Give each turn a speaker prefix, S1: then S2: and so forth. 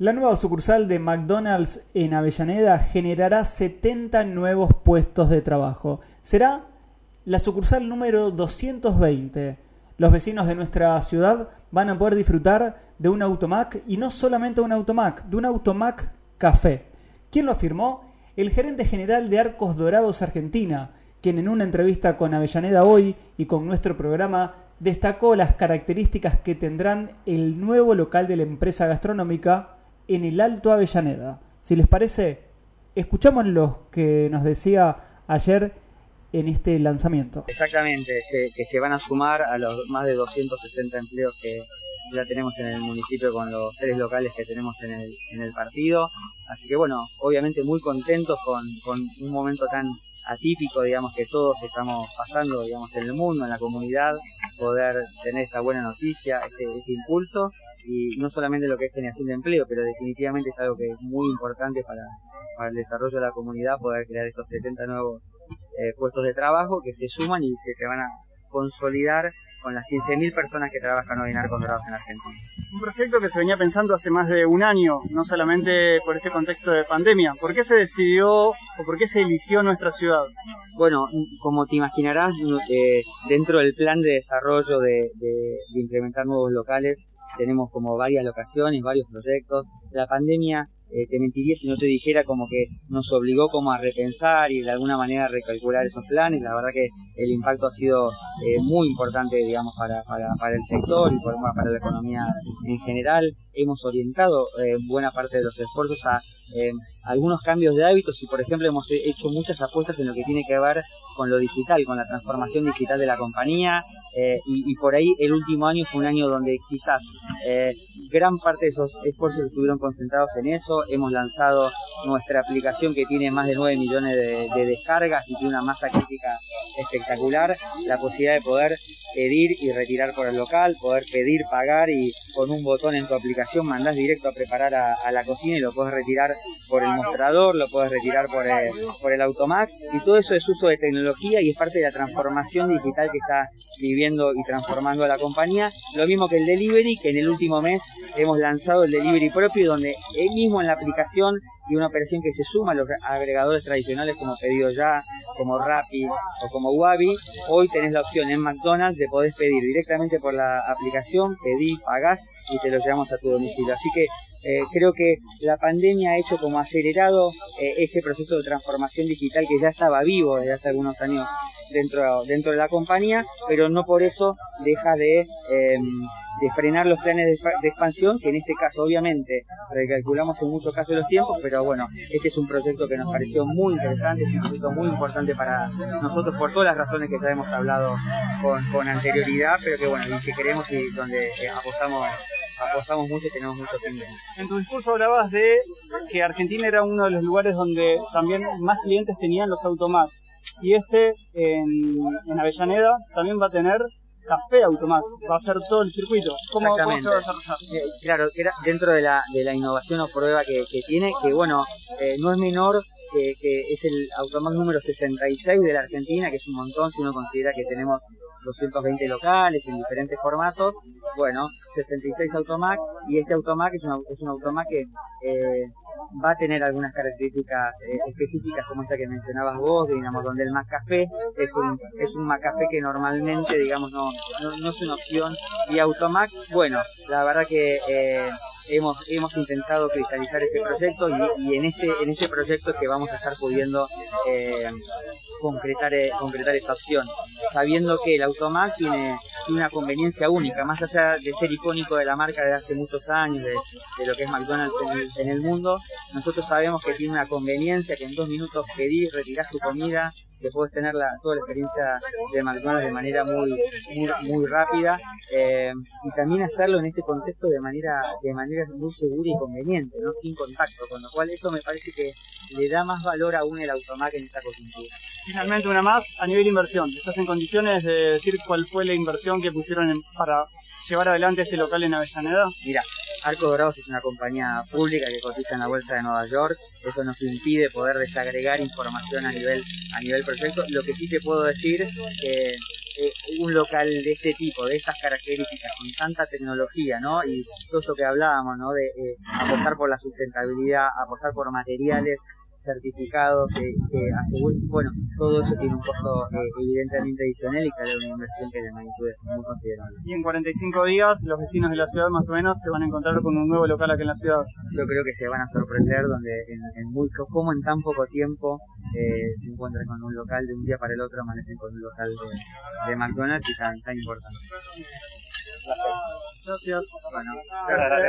S1: La nueva sucursal de McDonald's en Avellaneda generará 70 nuevos puestos de trabajo. Será la sucursal número 220. Los vecinos de nuestra ciudad van a poder disfrutar de un Automac y no solamente un Automac, de un Automac Café. ¿Quién lo afirmó? El gerente general de Arcos Dorados Argentina, quien en una entrevista con Avellaneda hoy y con nuestro programa destacó las características que tendrán el nuevo local de la empresa gastronómica en el Alto Avellaneda. Si les parece, escuchamos lo que nos decía ayer en este lanzamiento.
S2: Exactamente, que se van a sumar a los más de 260 empleos que ya tenemos en el municipio con los tres locales que tenemos en el, en el partido. Así que bueno, obviamente muy contentos con, un momento tan atípico, digamos, que todos estamos pasando, digamos, en el mundo, en la comunidad, poder tener esta buena noticia, este, este impulso y no solamente lo que es generación de empleo, pero definitivamente es algo que es muy importante para, para el desarrollo de la comunidad, poder crear estos 70 nuevos eh, puestos de trabajo que se suman y se te van a consolidar con las 15.000 personas que trabajan hoy en Arcos Dorados en Argentina.
S3: Un proyecto que se venía pensando hace más de un año, no solamente por este contexto de pandemia. ¿Por qué se decidió o por qué se eligió nuestra ciudad?
S2: Bueno, como te imaginarás, eh, dentro del plan de desarrollo de, de implementar nuevos locales, tenemos como varias locaciones, varios proyectos. La pandemia eh, te mentiría si no te dijera como que nos obligó como a repensar y de alguna manera recalcular esos planes. La verdad que el impacto ha sido eh, muy importante, digamos, para, para, para, el sector y para la economía en general. Hemos orientado eh, buena parte de los esfuerzos a eh, algunos cambios de hábitos y, por ejemplo, hemos hecho muchas apuestas en lo que tiene que ver con lo digital, con la transformación digital de la compañía eh, y, por ahí el último año fue un año donde quizás gran parte de esos esfuerzos estuvieron concentrados en eso. Hemos lanzado nuestra aplicación que tiene más de 9 millones de, de descargas y tiene una masa crítica espectacular, la posibilidad de poder pedir y retirar por el local, poder pedir, pagar y con un botón en tu aplicación mandás directo a preparar a, a la cocina y lo puedes retirar por el mostrador, lo puedes retirar por el, por el automac. Y todo eso es uso de tecnología y es parte de la transformación digital que está viviendo y transformando a la compañía. Lo mismo que el delivery, que en el último mes hemos lanzado el delivery propio donde él mismo en la aplicación y una operación que se suma a los agregadores tradicionales como Pedido Ya, como Rappi o como Wabi, hoy tenés la opción en McDonald's de poder pedir directamente por la aplicación, pedís, pagás y te lo llevamos a tu domicilio. Así que eh, creo que la pandemia ha hecho como acelerado eh, ese proceso de transformación digital que ya estaba vivo desde hace algunos años dentro, dentro de la compañía, pero no por eso deja de... Eh, de frenar los planes de, expansión, que en este caso obviamente recalculamos en muchos casos los tiempos, pero bueno, este es un proyecto que nos pareció muy interesante, es un proyecto muy importante para nosotros por todas las razones que ya hemos hablado con, con anterioridad, pero que bueno, y que queremos y donde eh, apostamos apostamos mucho y tenemos mucho tiempo.
S3: En tu discurso hablabas de que Argentina era uno de los lugares donde también más clientes tenían los automáticos. Y este en, en Avellaneda también va a tener café automático, va a ser todo el circuito. ¿Cómo, ¿cómo se va a desarrollar?
S2: Eh, claro, era dentro de la, de la innovación o prueba que, que tiene, que bueno, eh, no es menor que, que, es el automac número 66 de la Argentina, que es un montón si uno considera que tenemos 220 locales en diferentes formatos. Bueno, 66 automac y este automac es un, es un automac que eh, va a tener algunas características eh, específicas como esta que mencionabas vos, digamos, donde el Macafé es un, es un Macafé que normalmente, digamos, no, es una opción. Y Automac, bueno, la verdad que eh, hemos, hemos intentado cristalizar ese proyecto y, en, este, en este proyecto es que vamos a estar pudiendo eh, concretar, concretar esta opción, sabiendo que el Automac tiene, una conveniencia única, más allá de ser icónico de la marca desde hace muchos años, de, de lo que es McDonald's en el, en el mundo, nosotros sabemos que tiene una conveniencia, que en dos minutos pedís, retirás tu comida, que puedes tener la, toda la experiencia de McDonald's de manera muy muy, muy rápida eh, y también hacerlo en este contexto de manera de manera muy segura y conveniente, no sin contacto, con lo cual eso me parece que le da más valor aún el automac en esta coyuntura.
S3: Finalmente una más a nivel inversión. ¿Estás en condiciones de decir cuál fue la inversión que pusieron en, para llevar adelante este local en Avellaneda?
S2: Mira, Arco Dorados es una compañía pública que cotiza en la bolsa de Nueva York. Eso nos impide poder desagregar información a nivel a nivel proyecto. Lo que sí te puedo decir que eh, un local de este tipo, de estas características, con tanta tecnología, ¿no? Y todo eso que hablábamos, ¿no? De eh, apostar por la sustentabilidad, apostar por materiales certificados que, que aseguren, bueno, todo eso tiene un costo eh, evidentemente adicional y claro, una inversión que de magnitud es muy considerable.
S3: Y en 45 días los vecinos de la ciudad más o menos se van a encontrar con un nuevo local aquí en la ciudad.
S2: Yo creo que se van a sorprender donde en, en muy, como en tan poco tiempo eh, se encuentran con un local de un día para el otro, amanecen con un local de, de McDonald's y tan, tan importante.
S3: Gracias.
S2: Bueno,
S3: Gracias.